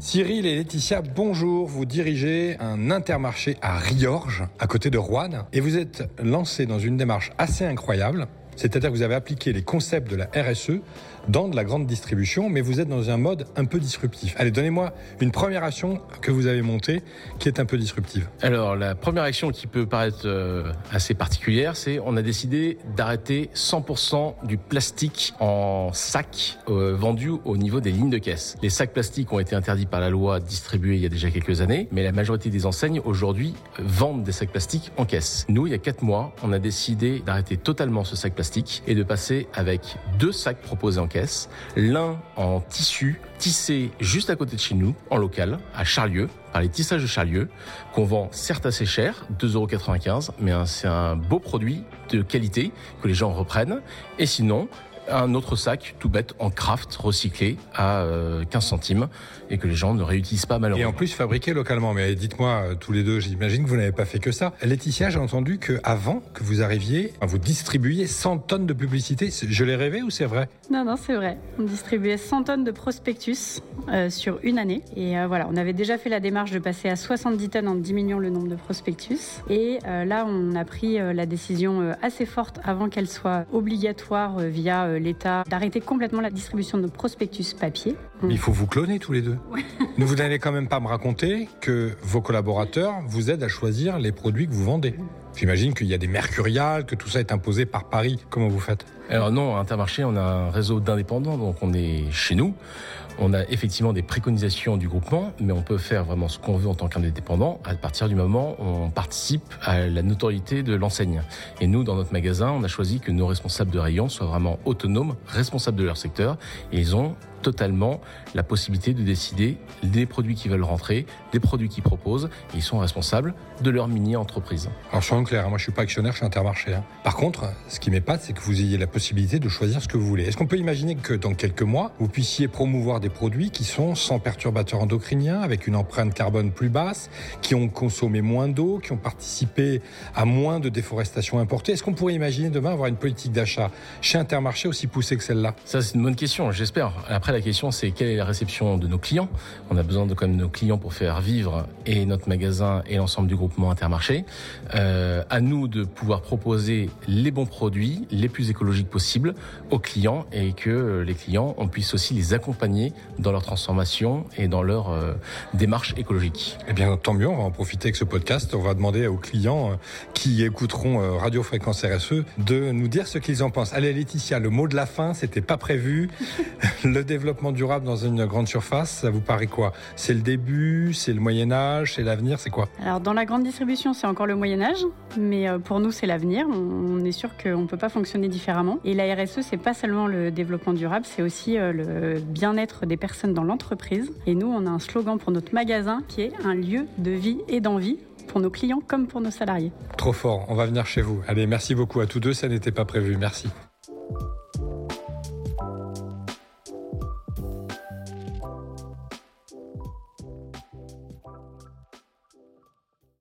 Cyril et Laetitia, bonjour. Vous dirigez un intermarché à Riorges, à côté de Rouen, et vous êtes lancé dans une démarche assez incroyable. C'est-à-dire que vous avez appliqué les concepts de la RSE dans de la grande distribution, mais vous êtes dans un mode un peu disruptif. Allez, donnez-moi une première action que vous avez montée qui est un peu disruptive. Alors, la première action qui peut paraître euh, assez particulière, c'est on a décidé d'arrêter 100% du plastique en sac euh, vendu au niveau des lignes de caisse. Les sacs plastiques ont été interdits par la loi distribuée il y a déjà quelques années, mais la majorité des enseignes aujourd'hui vendent des sacs plastiques en caisse. Nous, il y a quatre mois, on a décidé d'arrêter totalement ce sac plastique et de passer avec deux sacs proposés en caisse, l'un en tissu tissé juste à côté de chez nous, en local, à Charlieu, par les tissages de Charlieu, qu'on vend certes assez cher, 2,95€, mais c'est un beau produit de qualité que les gens reprennent. Et sinon, un autre sac tout bête en craft recyclé à 15 euh, centimes et que les gens ne réutilisent pas malheureusement. Et en plus fabriqué localement. Mais dites-moi euh, tous les deux, j'imagine que vous n'avez pas fait que ça. Laetitia, j'ai entendu que avant que vous arriviez, vous distribuiez 100 tonnes de publicité. Je l'ai rêvé ou c'est vrai? Non, non, c'est vrai. On distribuait 100 tonnes de prospectus euh, sur une année. Et voilà, on avait déjà fait la démarche de passer à 70 tonnes en diminuant le nombre de prospectus. Et là, on a pris la décision assez forte avant qu'elle soit obligatoire via l'État d'arrêter complètement la distribution de prospectus papier. il faut vous cloner tous les deux. vous n'allez quand même pas me raconter que vos collaborateurs vous aident à choisir les produits que vous vendez. J'imagine qu'il y a des mercuriales, que tout ça est imposé par Paris. Comment vous faites? Alors non, à Intermarché, on a un réseau d'indépendants, donc on est chez nous. On a effectivement des préconisations du groupement, mais on peut faire vraiment ce qu'on veut en tant qu'indépendant à partir du moment où on participe à la notoriété de l'enseigne. Et nous, dans notre magasin, on a choisi que nos responsables de rayon soient vraiment autonomes, responsables de leur secteur, et ils ont totalement la possibilité de décider des produits qui veulent rentrer, des produits qu'ils proposent, et ils sont responsables de leur mini-entreprise. Alors soyons clairs, moi je suis pas actionnaire, je suis intermarché. Hein. Par contre, ce qui m'épate, c'est que vous ayez la possibilité de choisir ce que vous voulez. Est-ce qu'on peut imaginer que dans quelques mois, vous puissiez promouvoir des produits qui sont sans perturbateurs endocriniens, avec une empreinte carbone plus basse, qui ont consommé moins d'eau, qui ont participé à moins de déforestation importée? Est-ce qu'on pourrait imaginer demain avoir une politique d'achat chez Intermarché aussi poussée que celle-là? Ça c'est une bonne question, j'espère. Après la question, c'est quelle est la réception de nos clients? On a besoin de quand nos clients pour faire vivre et notre magasin et l'ensemble du groupement Intermarché. Euh, à nous de pouvoir proposer les bons produits, les plus écologiques possibles aux clients et que les clients, on puisse aussi les accompagner dans leur transformation et dans leur euh, démarche écologique. Eh bien, tant mieux, on va en profiter avec ce podcast. On va demander aux clients euh, qui écouteront Radio Fréquence RSE de nous dire ce qu'ils en pensent. Allez, Laetitia, le mot de la fin, c'était pas prévu. le développement durable dans une grande surface, ça vous paraît quoi? C'est le début, c'est le Moyen Âge, c'est l'avenir, c'est quoi? Alors dans la grande distribution, c'est encore le Moyen Âge, mais euh, pour nous, c'est l'avenir. On est sûr qu'on ne peut pas fonctionner différemment. Et la RSE, c'est pas seulement le développement durable, c'est aussi euh, le bien-être des personnes dans l'entreprise. Et nous, on a un slogan pour notre magasin qui est un lieu de vie et d'envie pour nos clients comme pour nos salariés. Trop fort, on va venir chez vous. Allez, merci beaucoup à tous deux, ça n'était pas prévu. Merci.